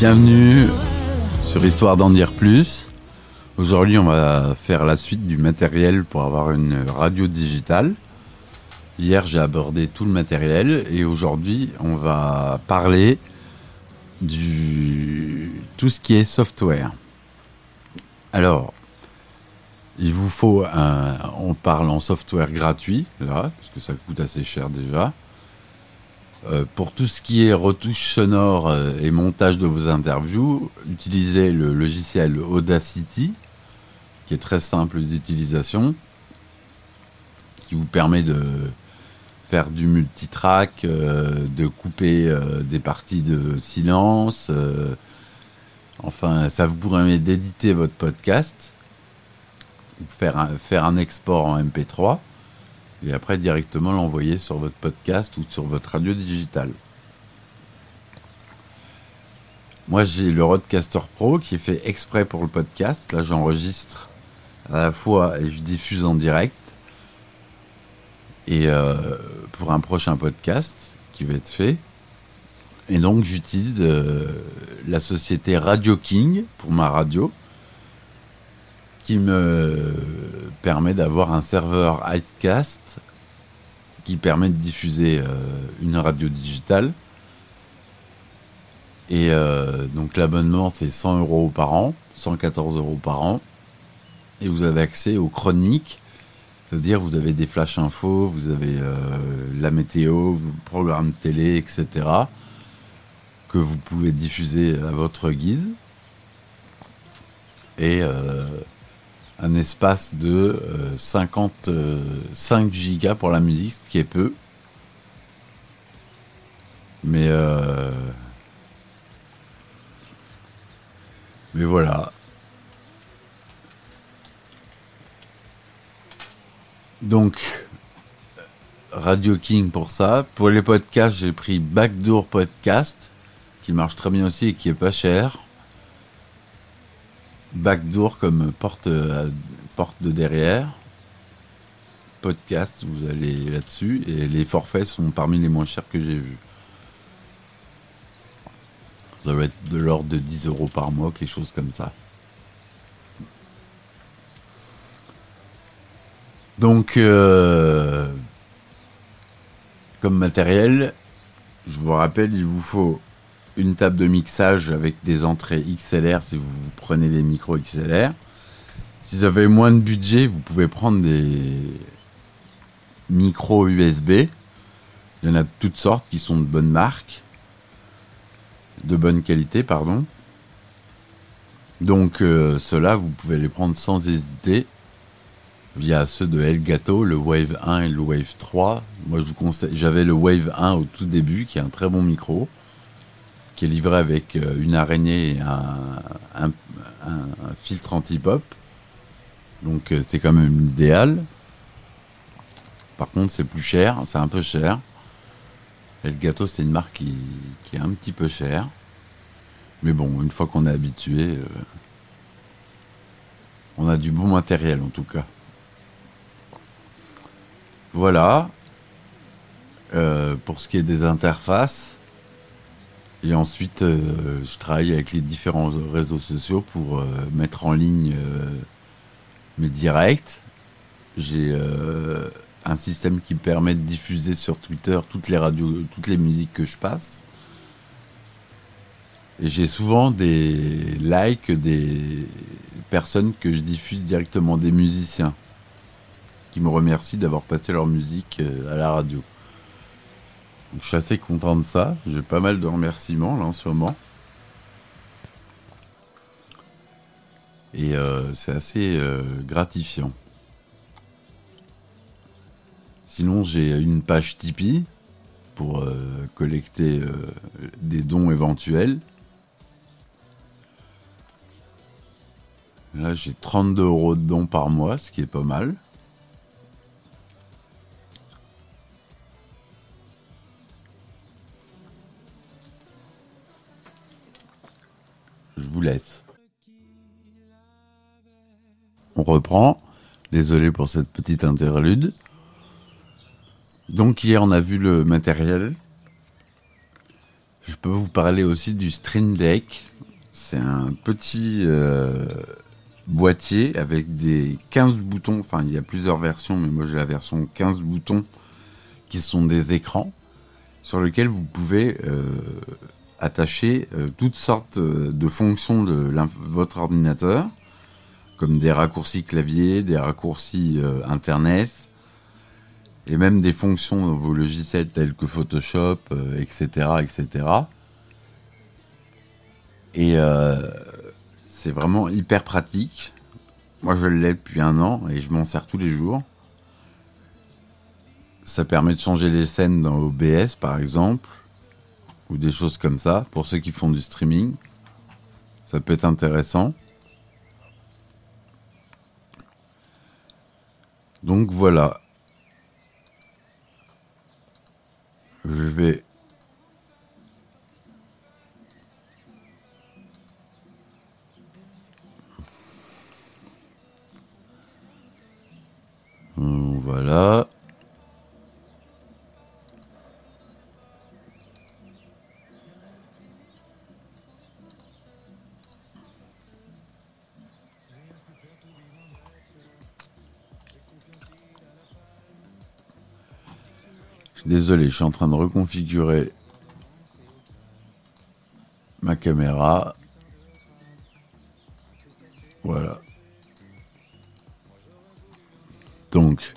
Bienvenue sur Histoire d'en dire plus. Aujourd'hui, on va faire la suite du matériel pour avoir une radio digitale. Hier, j'ai abordé tout le matériel et aujourd'hui, on va parler du tout ce qui est software. Alors, il vous faut un, on parle en software gratuit là, parce que ça coûte assez cher déjà. Euh, pour tout ce qui est retouche sonore euh, et montage de vos interviews, utilisez le logiciel Audacity, qui est très simple d'utilisation, qui vous permet de faire du multitrack, euh, de couper des parties de silence. enfin, ça vous permet d'éditer votre podcast, faire faire un export en MP3 et après directement l'envoyer sur votre podcast ou sur votre radio digitale. Moi j'ai le Roadcaster Pro qui est fait exprès pour le podcast. Là j'enregistre à la fois et je diffuse en direct. Et euh, pour un prochain podcast qui va être fait. Et donc j'utilise euh, la société Radio King pour ma radio qui me permet d'avoir un serveur Hidecast qui permet de diffuser euh, une radio digitale. Et euh, donc l'abonnement c'est 100 euros par an, 114 euros par an. Et vous avez accès aux chroniques, c'est-à-dire vous avez des flash infos, vous avez euh, la météo, vous programmes télé, etc. que vous pouvez diffuser à votre guise. Et un espace de 55 euh, gigas pour la musique, ce qui est peu. Mais euh, mais voilà. Donc Radio King pour ça. Pour les podcasts, j'ai pris Backdoor Podcast qui marche très bien aussi et qui est pas cher backdoor comme porte, euh, porte de derrière. Podcast, vous allez là-dessus. Et les forfaits sont parmi les moins chers que j'ai vus. Ça va être de l'ordre de 10 euros par mois, quelque chose comme ça. Donc, euh, comme matériel, je vous rappelle, il vous faut une table de mixage avec des entrées XLR si vous prenez des micros XLR. Si vous avez moins de budget, vous pouvez prendre des micros USB. Il y en a de toutes sortes qui sont de bonnes marques, de bonne qualité, pardon. Donc euh, ceux-là, vous pouvez les prendre sans hésiter via ceux de Elgato, le Wave 1 et le Wave 3. Moi, je vous conseille, j'avais le Wave 1 au tout début, qui est un très bon micro est livré avec euh, une araignée et un, filtre anti-pop. Donc euh, c'est quand même idéal. Par contre, c'est plus cher, c'est un peu cher. Et le gâteau, c'est une marque qui, est un petit peu chère. Mais bon, une fois qu'on est habitué, euh, on a du bon matériel en tout cas. Voilà. pour ce qui est des interfaces, et ensuite, euh, je travaille avec les différents réseaux sociaux pour euh, mettre en ligne euh, mes directs. J'ai un système qui permet de diffuser sur Twitter toutes les radios, toutes les musiques que je passe. Et j'ai souvent des likes des personnes que je diffuse directement, des musiciens, qui me remercient d'avoir passé leur musique à la radio je suis assez content de ça. J'ai pas mal de remerciements là en ce moment. Et euh, c'est assez euh, gratifiant. Sinon, j'ai une page Tipeee pour euh, collecter des dons éventuels. Là, j'ai 32 euros de dons par mois, ce qui est pas mal. Laisse. On reprend. Désolé pour cette petite interlude. Donc hier on a vu le matériel. Je peux vous parler aussi du Stream Deck. C'est un petit euh, boîtier avec des 15 boutons. Enfin, il y a plusieurs versions, mais moi j'ai la version 15 boutons qui sont des écrans sur lesquels vous pouvez euh, attacher euh, toutes sortes de fonctions de votre ordinateur, comme des raccourcis clavier, des raccourcis internet, et même des fonctions dans vos logiciels tels que Photoshop, etc., etc. Et euh, c'est vraiment hyper pratique. Moi, je l'ai depuis un an et je m'en sers tous les jours. Ça permet de changer les scènes dans OBS, par exemple, ou des choses comme ça, pour ceux qui font du streaming. Ça peut être intéressant. Donc voilà. Je vais Voilà. Désolé, je suis en train de reconfigurer ma caméra. Voilà. Donc,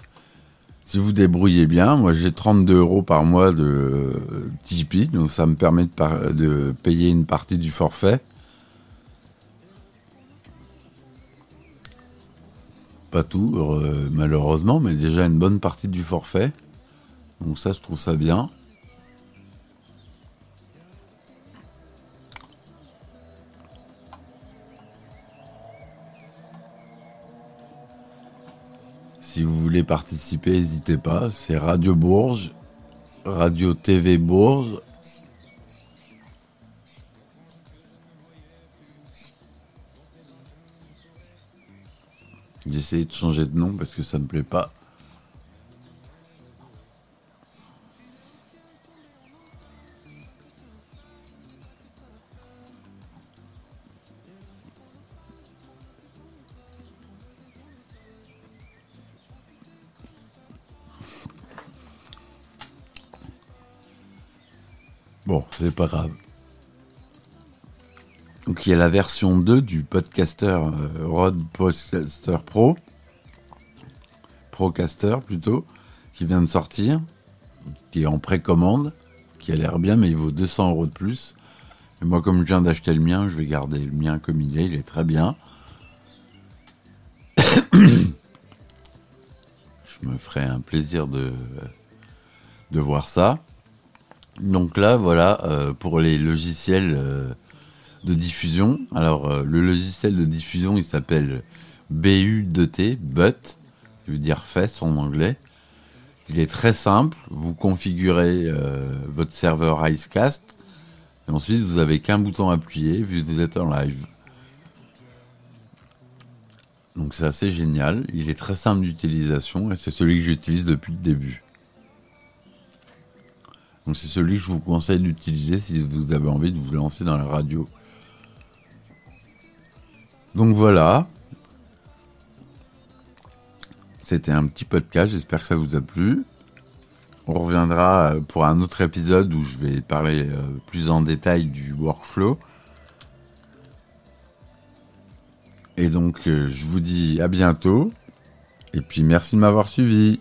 si vous débrouillez bien, moi j'ai 32 euros par mois de Tipeee, donc ça me permet de, payer une partie du forfait. Pas tout, malheureusement, mais déjà une bonne partie du forfait. Donc ça, je trouve ça bien. Si vous voulez participer, n'hésitez pas. C'est Radio Bourges, Radio TV Bourges. J'essaie de changer de nom parce que ça me plaît pas. Bon, c'est pas grave. Donc il y a la version 2 du podcaster euh, Rod Podcaster Pro, Procaster plutôt, qui vient de sortir, qui est en précommande, qui a l'air bien, mais il vaut 200 euros de plus. Et moi, comme je viens d'acheter le mien, je vais garder le mien comme il est, il est très bien. je me ferai un plaisir de, de voir ça. Donc là, voilà, euh, pour les logiciels euh, de diffusion. Alors, euh, le logiciel de diffusion, il s'appelle BU2T, BUT, qui veut dire fesse en anglais. Il est très simple. Vous configurez votre serveur Icecast. Et ensuite, vous avez qu'un bouton à appuyer, vu que vous êtes en live. Donc c'est assez génial. Il est très simple d'utilisation et c'est celui que j'utilise depuis le début. Donc c'est celui que je vous conseille d'utiliser si vous avez envie de vous lancer dans la radio. Donc voilà. C'était un petit podcast, j'espère que ça vous a plu. On reviendra euh, pour un autre épisode où je vais parler euh, plus en détail du workflow. Et donc euh, je vous dis à bientôt. Et puis merci de m'avoir suivi.